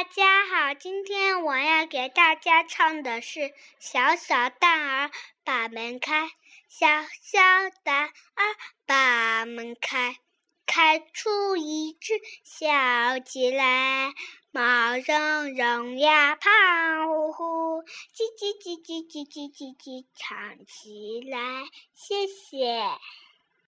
大家好今天我要给大家唱的是小小蛋儿把门开小小蛋儿把门开开出一只小鸡来毛茸茸呀胖乎乎叽叽叽叽叽叽叽叽唱起来谢谢